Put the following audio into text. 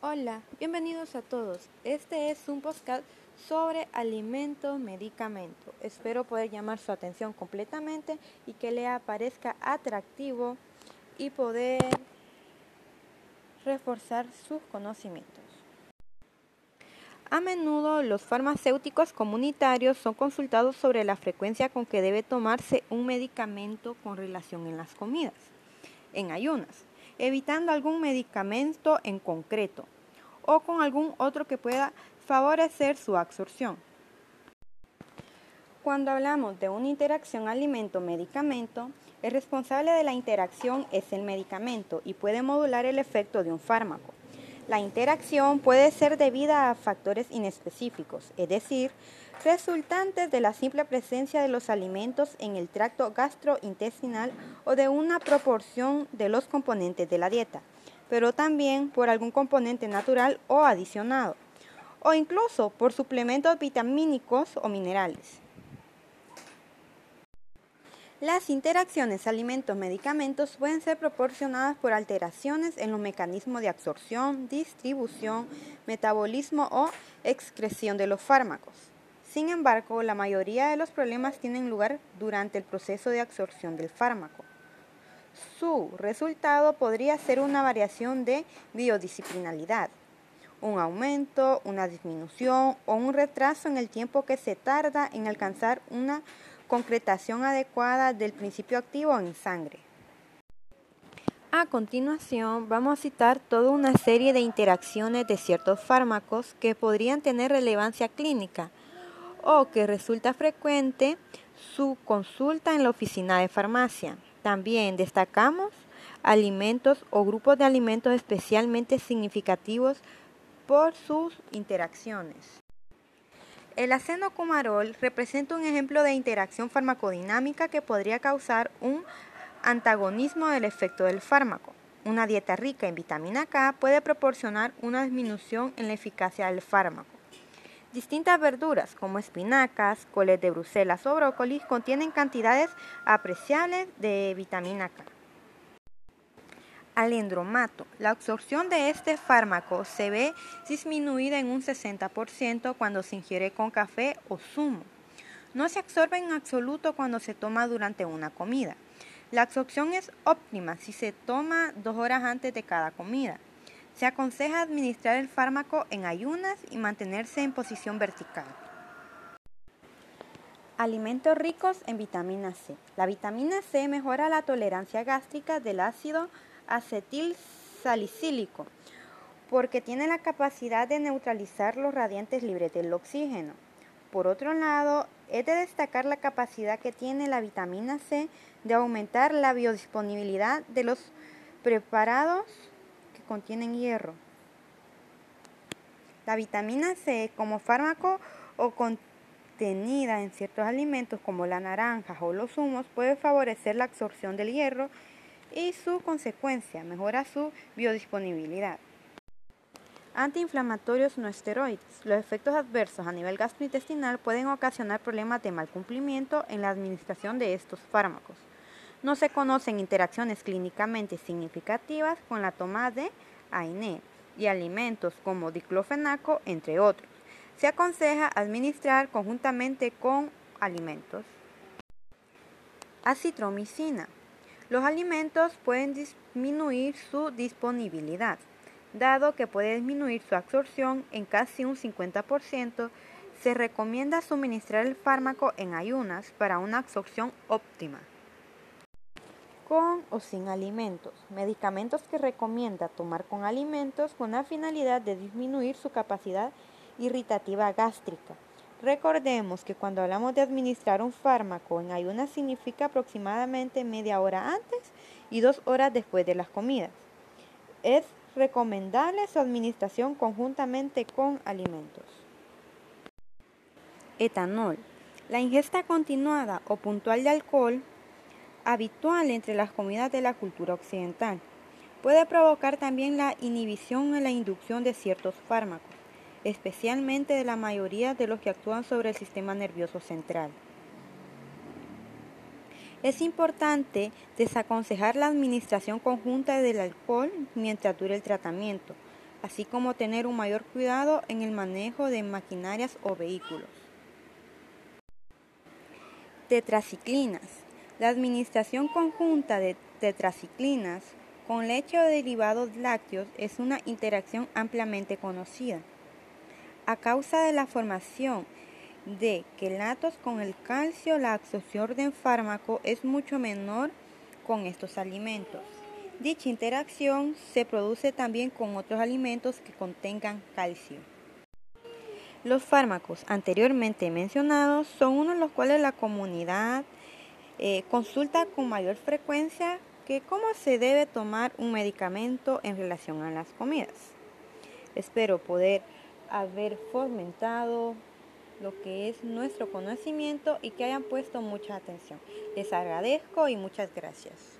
Hola, bienvenidos a todos. Este es un podcast sobre alimento, medicamento. Espero poder llamar su atención completamente y que le aparezca atractivo y poder reforzar sus conocimientos. A menudo los farmacéuticos comunitarios son consultados sobre la frecuencia con que debe tomarse un medicamento con relación en las comidas, en ayunas, evitando algún medicamento en concreto o con algún otro que pueda favorecer su absorción. Cuando hablamos de una interacción alimento-medicamento, el responsable de la interacción es el medicamento y puede modular el efecto de un fármaco. La interacción puede ser debida a factores inespecíficos, es decir, resultantes de la simple presencia de los alimentos en el tracto gastrointestinal o de una proporción de los componentes de la dieta, pero también por algún componente natural o adicionado, o incluso por suplementos vitamínicos o minerales. Las interacciones alimentos-medicamentos pueden ser proporcionadas por alteraciones en los mecanismos de absorción, distribución, metabolismo o excreción de los fármacos. Sin embargo, la mayoría de los problemas tienen lugar durante el proceso de absorción del fármaco. Su resultado podría ser una variación de biodisciplinalidad, un aumento, una disminución o un retraso en el tiempo que se tarda en alcanzar una concretación adecuada del principio activo en sangre. A continuación, vamos a citar toda una serie de interacciones de ciertos fármacos que podrían tener relevancia clínica o que resulta frecuente su consulta en la oficina de farmacia. También destacamos alimentos o grupos de alimentos especialmente significativos por sus interacciones. El acenocumarol representa un ejemplo de interacción farmacodinámica que podría causar un antagonismo del efecto del fármaco. Una dieta rica en vitamina K puede proporcionar una disminución en la eficacia del fármaco. Distintas verduras como espinacas, coles de Bruselas o brócolis contienen cantidades apreciables de vitamina K alendromato. La absorción de este fármaco se ve disminuida en un 60% cuando se ingiere con café o zumo. No se absorbe en absoluto cuando se toma durante una comida. La absorción es óptima si se toma dos horas antes de cada comida. Se aconseja administrar el fármaco en ayunas y mantenerse en posición vertical. Alimentos ricos en vitamina C. La vitamina C mejora la tolerancia gástrica del ácido acetil salicílico, porque tiene la capacidad de neutralizar los radiantes libres del oxígeno. Por otro lado, es de destacar la capacidad que tiene la vitamina C de aumentar la biodisponibilidad de los preparados que contienen hierro. La vitamina C como fármaco o contenida en ciertos alimentos como la naranja o los zumos puede favorecer la absorción del hierro y su consecuencia mejora su biodisponibilidad. Antiinflamatorios no esteroides. Los efectos adversos a nivel gastrointestinal pueden ocasionar problemas de mal cumplimiento en la administración de estos fármacos. No se conocen interacciones clínicamente significativas con la toma de AINE y alimentos como diclofenaco, entre otros. Se aconseja administrar conjuntamente con alimentos. Acitromicina. Los alimentos pueden disminuir su disponibilidad, dado que puede disminuir su absorción en casi un 50%, se recomienda suministrar el fármaco en ayunas para una absorción óptima. Con o sin alimentos. Medicamentos que recomienda tomar con alimentos con la finalidad de disminuir su capacidad irritativa gástrica Recordemos que cuando hablamos de administrar un fármaco en ayunas significa aproximadamente media hora antes y dos horas después de las comidas. Es recomendable su administración conjuntamente con alimentos. Etanol. La ingesta continuada o puntual de alcohol, habitual entre las comidas de la cultura occidental, puede provocar también la inhibición en la inducción de ciertos fármacos especialmente de la mayoría de los que actúan sobre el sistema nervioso central. Es importante desaconsejar la administración conjunta del alcohol mientras dure el tratamiento, así como tener un mayor cuidado en el manejo de maquinarias o vehículos. Tetraciclinas. La administración conjunta de tetraciclinas con leche o derivados lácteos es una interacción ampliamente conocida. A causa de la formación de quelatos con el calcio, la absorción del fármaco es mucho menor con estos alimentos. Dicha interacción se produce también con otros alimentos que contengan calcio. Los fármacos anteriormente mencionados son unos los cuales la comunidad eh, consulta con mayor frecuencia que cómo se debe tomar un medicamento en relación a las comidas. Espero poder haber fomentado lo que es nuestro conocimiento y que hayan puesto mucha atención. Les agradezco y muchas gracias.